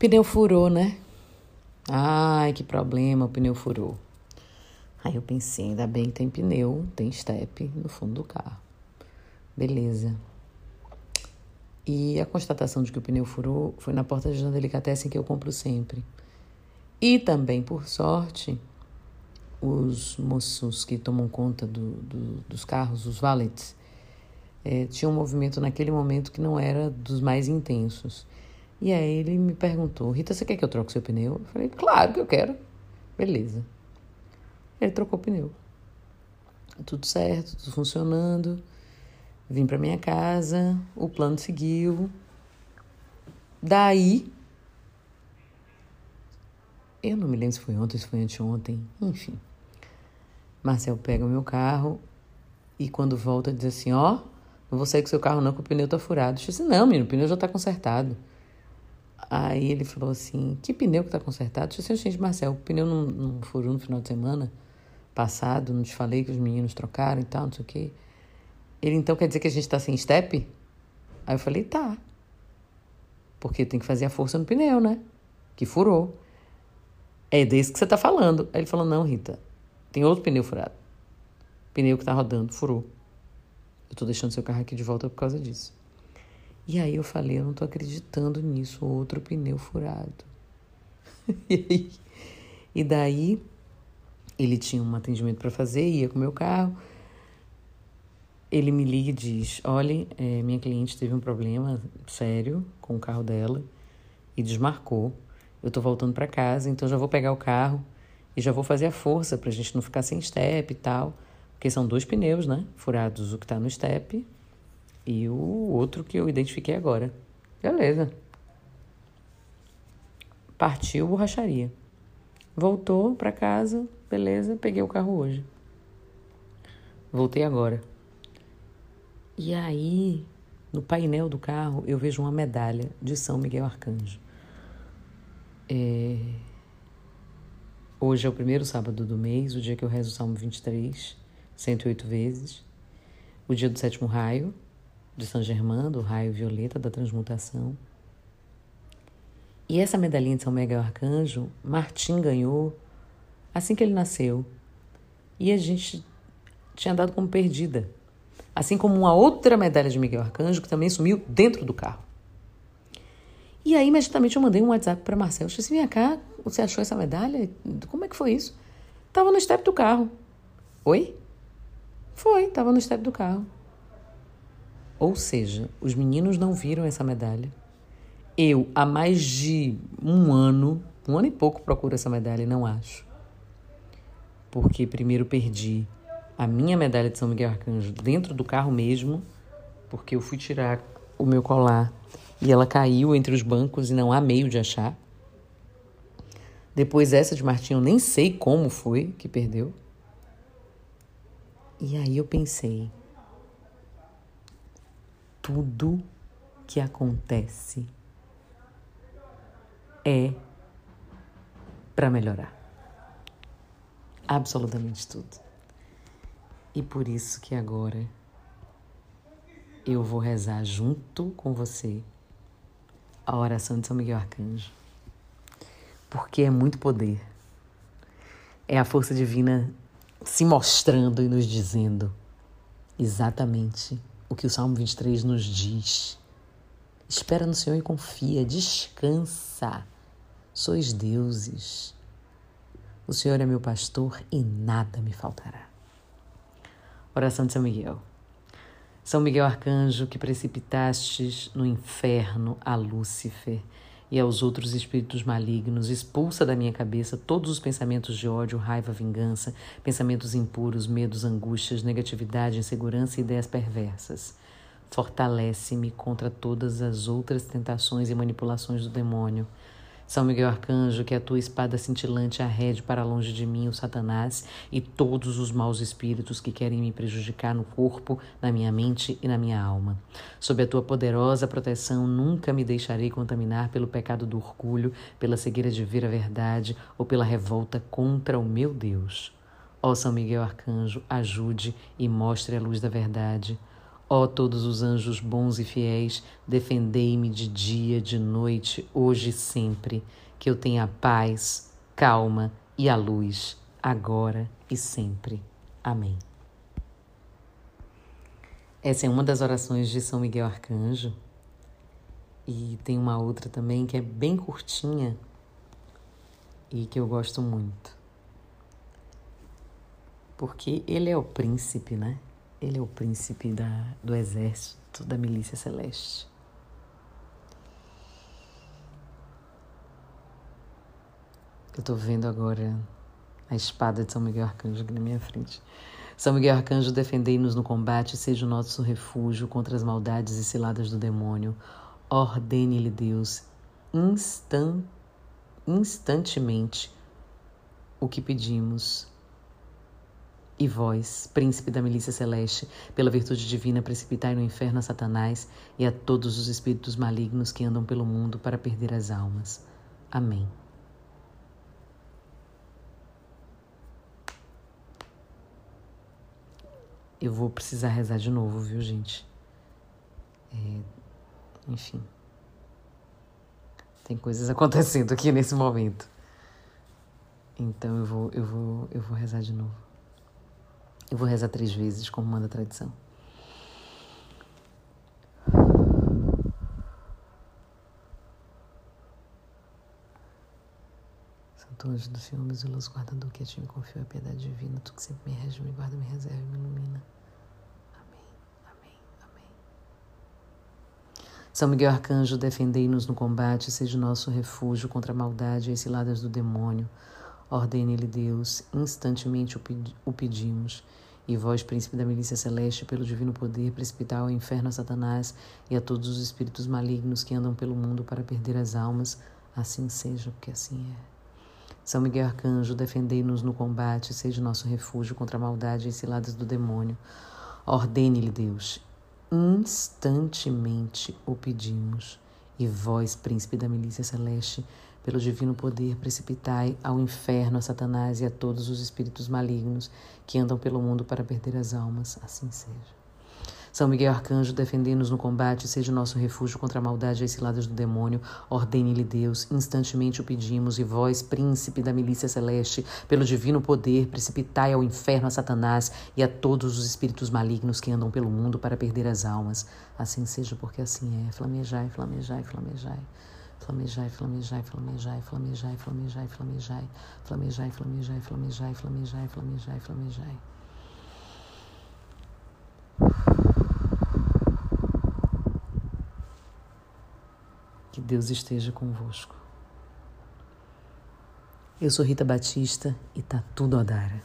Pneu furou, né? Ai, que problema, o pneu furou. Aí eu pensei, ainda bem que tem pneu, tem step no fundo do carro. Beleza. E a constatação de que o pneu furou foi na porta de delicatessen que eu compro sempre. E também, por sorte, os moços que tomam conta do, do, dos carros, os valets, é, tinham um movimento naquele momento que não era dos mais intensos. E aí ele me perguntou: Rita, você quer que eu troque seu pneu? Eu falei: Claro que eu quero. Beleza. Ele trocou o pneu. Tudo certo, tudo funcionando. Vim para minha casa, o plano seguiu. Daí, eu não me lembro se foi ontem, se foi anteontem, enfim. Marcel pega o meu carro e quando volta diz assim: Ó, oh, não vou sair com seu carro não, que o pneu tá furado. Eu disse: Não, menino, o pneu já tá consertado. Aí ele falou assim: Que pneu que tá consertado? Eu disse Gente, Marcel, o pneu não, não furou no final de semana passado, não te falei que os meninos trocaram e tal, não sei o quê. Ele então quer dizer que a gente tá sem step? Aí eu falei: Tá. Porque tem que fazer a força no pneu, né? Que furou. É desse que você tá falando. Aí ele falou: Não, Rita, tem outro pneu furado. pneu que tá rodando, furou. Eu tô deixando seu carro aqui de volta por causa disso. E aí eu falei, eu não tô acreditando nisso, outro pneu furado. e, aí, e daí ele tinha um atendimento para fazer, ia com o meu carro. Ele me liga e diz: Olha, é, minha cliente teve um problema sério com o carro dela e desmarcou. Eu tô voltando para casa, então já vou pegar o carro e já vou fazer a força pra gente não ficar sem step e tal. Porque são dois pneus, né? Furados, o que tá no step e o outro que eu identifiquei agora. Beleza. Partiu borracharia. Voltou para casa, beleza, peguei o carro hoje. Voltei agora. E aí, no painel do carro, eu vejo uma medalha de São Miguel Arcanjo. É... Hoje é o primeiro sábado do mês, o dia que eu rezo o Salmo 23, 108 vezes. O dia do sétimo raio, de São Germain, do raio violeta da transmutação. E essa medalhinha de São Miguel Arcanjo, Martim ganhou assim que ele nasceu. E a gente tinha dado como perdida. Assim como uma outra medalha de Miguel Arcanjo que também sumiu dentro do carro. E aí, imediatamente, eu mandei um WhatsApp para Marcelo. Eu disse assim: vem cá, você achou essa medalha? Como é que foi isso? Tava no step do carro. Oi? Foi, tava no step do carro. Ou seja, os meninos não viram essa medalha. Eu, há mais de um ano, um ano e pouco, procuro essa medalha e não acho. Porque primeiro perdi a minha medalha de São Miguel Arcanjo dentro do carro mesmo, porque eu fui tirar o meu colar e ela caiu entre os bancos e não há meio de achar. Depois essa de Martim, eu nem sei como foi que perdeu. E aí eu pensei, tudo que acontece é para melhorar. Absolutamente tudo. E por isso que agora eu vou rezar junto com você a oração de São Miguel Arcanjo. Porque é muito poder. É a força divina se mostrando e nos dizendo exatamente o que o Salmo 23 nos diz. Espera no Senhor e confia, descansa. Sois deuses. O Senhor é meu pastor e nada me faltará. Oração de São Miguel. São Miguel Arcanjo, que precipitastes no inferno a Lúcifer e aos outros espíritos malignos, expulsa da minha cabeça todos os pensamentos de ódio, raiva, vingança, pensamentos impuros, medos, angústias, negatividade, insegurança e ideias perversas. Fortalece-me contra todas as outras tentações e manipulações do demônio são Miguel Arcanjo, que a tua espada cintilante arrede para longe de mim o Satanás e todos os maus espíritos que querem me prejudicar no corpo, na minha mente e na minha alma. Sob a tua poderosa proteção, nunca me deixarei contaminar pelo pecado do orgulho, pela cegueira de ver a verdade ou pela revolta contra o meu Deus. Ó São Miguel Arcanjo, ajude e mostre a luz da verdade. Ó todos os anjos bons e fiéis, defendei-me de dia, de noite, hoje e sempre, que eu tenha paz, calma e a luz, agora e sempre. Amém. Essa é uma das orações de São Miguel Arcanjo. E tem uma outra também que é bem curtinha e que eu gosto muito. Porque ele é o príncipe, né? Ele é o príncipe da, do exército da milícia celeste. Eu estou vendo agora a espada de São Miguel Arcanjo aqui na minha frente. São Miguel Arcanjo, defendei-nos no combate, seja o nosso refúgio contra as maldades e ciladas do demônio. Ordene-lhe Deus instant, instantemente o que pedimos e vós, príncipe da milícia celeste, pela virtude divina, precipitai no inferno a Satanás e a todos os espíritos malignos que andam pelo mundo para perder as almas. Amém. Eu vou precisar rezar de novo, viu, gente? É, enfim. Tem coisas acontecendo aqui nesse momento. Então eu vou, eu vou, eu vou rezar de novo. Eu vou rezar três vezes, como manda a tradição. Santo anjo do Senhor, meu zeloso guardador, que a ti me confio a piedade divina, tu que sempre me rege, me guarda, me reserva e me ilumina. Amém, amém, amém. São Miguel Arcanjo, defendei-nos no combate, seja nosso refúgio contra a maldade e as ciladas do demônio. Ordene-lhe Deus, instantemente o pedimos. E vós, príncipe da milícia celeste, pelo divino poder, precipitai ao inferno a Satanás e a todos os espíritos malignos que andam pelo mundo para perder as almas. Assim seja, porque assim é. São Miguel Arcanjo, defendei-nos no combate, seja nosso refúgio contra a maldade e ciladas do demônio. Ordene-lhe Deus, instantemente o pedimos. E vós, príncipe da milícia celeste, pelo divino poder, precipitai ao inferno a Satanás e a todos os espíritos malignos que andam pelo mundo para perder as almas. Assim seja. São Miguel Arcanjo, defendei-nos no combate, seja o nosso refúgio contra a maldade e as ciladas do demônio. Ordene-lhe Deus, instantemente o pedimos, e vós, príncipe da milícia celeste, pelo divino poder, precipitai ao inferno a Satanás e a todos os espíritos malignos que andam pelo mundo para perder as almas. Assim seja, porque assim é. Flamejai, flamejai, flamejai. Flamejai, flamejai, flamejai, flamejai, flamejai, flamejai, flamejai, flamejai, flamejai, flamejai, flamejai, flamejai. Que Deus esteja convosco. Eu sou Rita Batista e tá tudo a dar.